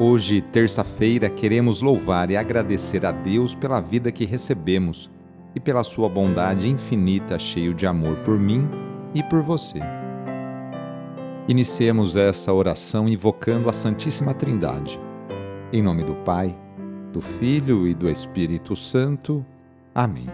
Hoje, terça-feira, queremos louvar e agradecer a Deus pela vida que recebemos e pela sua bondade infinita, cheio de amor por mim e por você. Iniciemos essa oração invocando a Santíssima Trindade. Em nome do Pai, do Filho e do Espírito Santo. Amém.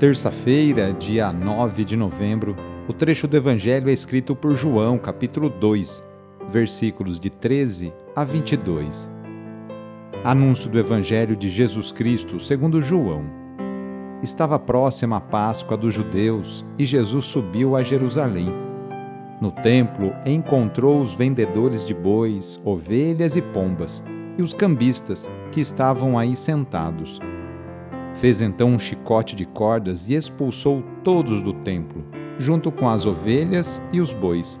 Terça-feira, dia 9 de novembro, o trecho do Evangelho é escrito por João, capítulo 2 versículos de 13 a 22. Anúncio do Evangelho de Jesus Cristo segundo João. Estava próxima a Páscoa dos judeus e Jesus subiu a Jerusalém. No templo encontrou os vendedores de bois, ovelhas e pombas e os cambistas que estavam aí sentados. Fez então um chicote de cordas e expulsou todos do templo, junto com as ovelhas e os bois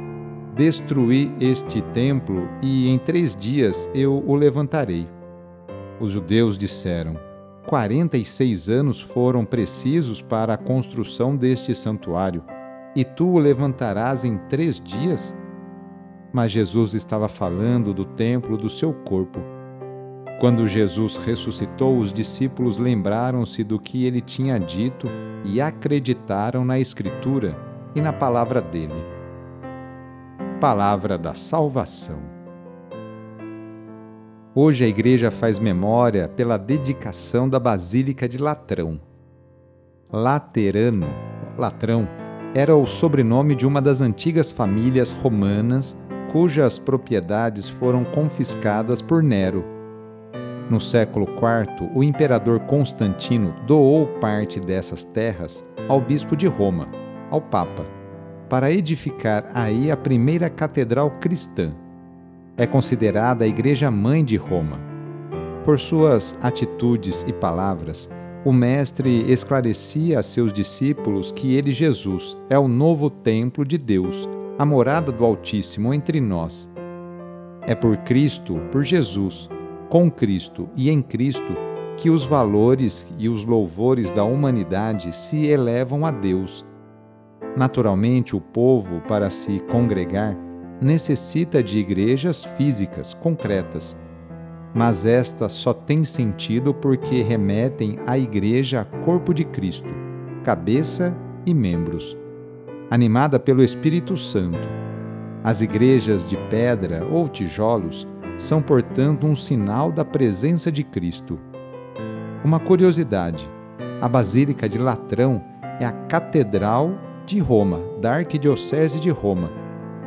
Destruí este templo e em três dias eu o levantarei. Os judeus disseram: Quarenta e seis anos foram precisos para a construção deste santuário, e tu o levantarás em três dias? Mas Jesus estava falando do templo do seu corpo. Quando Jesus ressuscitou, os discípulos lembraram-se do que ele tinha dito e acreditaram na Escritura e na palavra dele. Palavra da Salvação. Hoje a Igreja faz memória pela dedicação da Basílica de Latrão. Laterano, Latrão, era o sobrenome de uma das antigas famílias romanas cujas propriedades foram confiscadas por Nero. No século IV, o imperador Constantino doou parte dessas terras ao bispo de Roma, ao Papa para edificar aí a primeira catedral cristã. É considerada a Igreja Mãe de Roma. Por suas atitudes e palavras, o Mestre esclarecia a seus discípulos que ele, Jesus, é o novo templo de Deus, a morada do Altíssimo entre nós. É por Cristo, por Jesus, com Cristo e em Cristo que os valores e os louvores da humanidade se elevam a Deus Naturalmente, o povo, para se congregar, necessita de igrejas físicas, concretas. Mas estas só têm sentido porque remetem à igreja corpo de Cristo, cabeça e membros. Animada pelo Espírito Santo. As igrejas de pedra ou tijolos são, portanto, um sinal da presença de Cristo. Uma curiosidade: a Basílica de Latrão é a catedral de Roma, da Arquidiocese de Roma.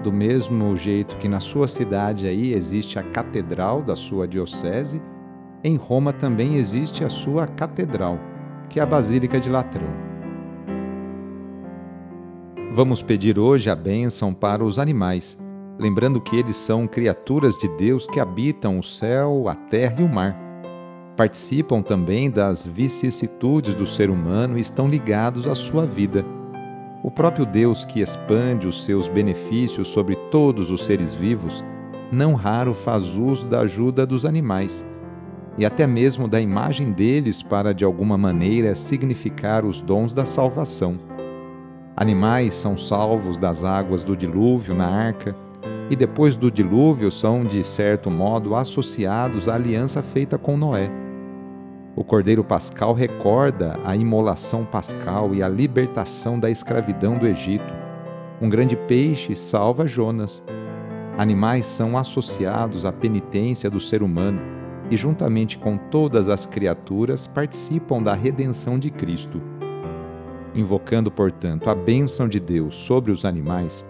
Do mesmo jeito que na sua cidade aí existe a catedral da sua diocese, em Roma também existe a sua catedral, que é a Basílica de Latrão. Vamos pedir hoje a bênção para os animais, lembrando que eles são criaturas de Deus que habitam o céu, a terra e o mar. Participam também das vicissitudes do ser humano e estão ligados à sua vida o próprio Deus que expande os seus benefícios sobre todos os seres vivos, não raro faz uso da ajuda dos animais e até mesmo da imagem deles para de alguma maneira significar os dons da salvação. Animais são salvos das águas do dilúvio na arca e depois do dilúvio são, de certo modo, associados à aliança feita com Noé. O Cordeiro Pascal recorda a imolação pascal e a libertação da escravidão do Egito. Um grande peixe salva Jonas. Animais são associados à penitência do ser humano e, juntamente com todas as criaturas, participam da redenção de Cristo. Invocando, portanto, a bênção de Deus sobre os animais,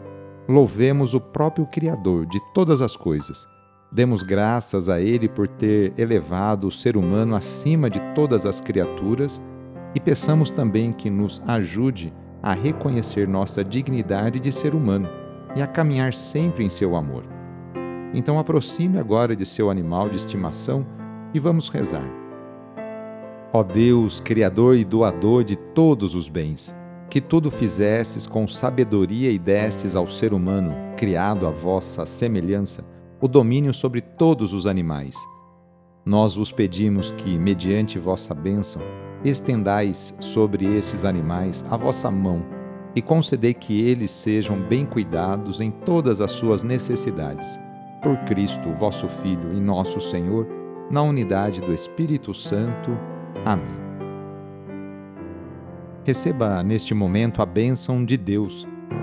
louvemos o próprio Criador de todas as coisas Demos graças a Ele por ter elevado o ser humano acima de todas as criaturas e peçamos também que nos ajude a reconhecer nossa dignidade de ser humano e a caminhar sempre em seu amor. Então aproxime agora de seu animal de estimação e vamos rezar. Ó Deus, Criador e doador de todos os bens, que tudo fizestes com sabedoria e destes ao ser humano, criado à vossa semelhança, o domínio sobre todos os animais. Nós vos pedimos que, mediante vossa bênção, estendais sobre estes animais a vossa mão e concedei que eles sejam bem cuidados em todas as suas necessidades. Por Cristo, vosso Filho e nosso Senhor, na unidade do Espírito Santo. Amém. Receba neste momento a bênção de Deus.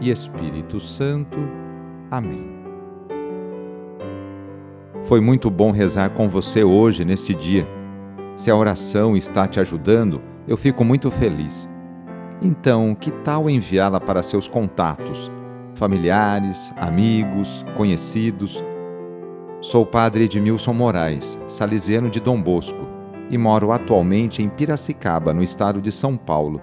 e Espírito Santo. Amém. Foi muito bom rezar com você hoje, neste dia. Se a oração está te ajudando, eu fico muito feliz. Então, que tal enviá-la para seus contatos, familiares, amigos, conhecidos? Sou o padre Edmilson Moraes, salesiano de Dom Bosco, e moro atualmente em Piracicaba, no estado de São Paulo.